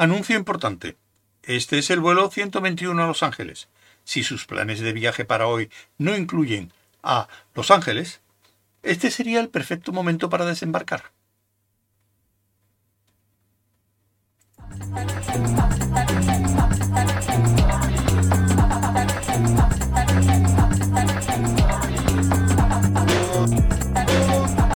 Anuncio importante. Este es el vuelo 121 a Los Ángeles. Si sus planes de viaje para hoy no incluyen a Los Ángeles, este sería el perfecto momento para desembarcar.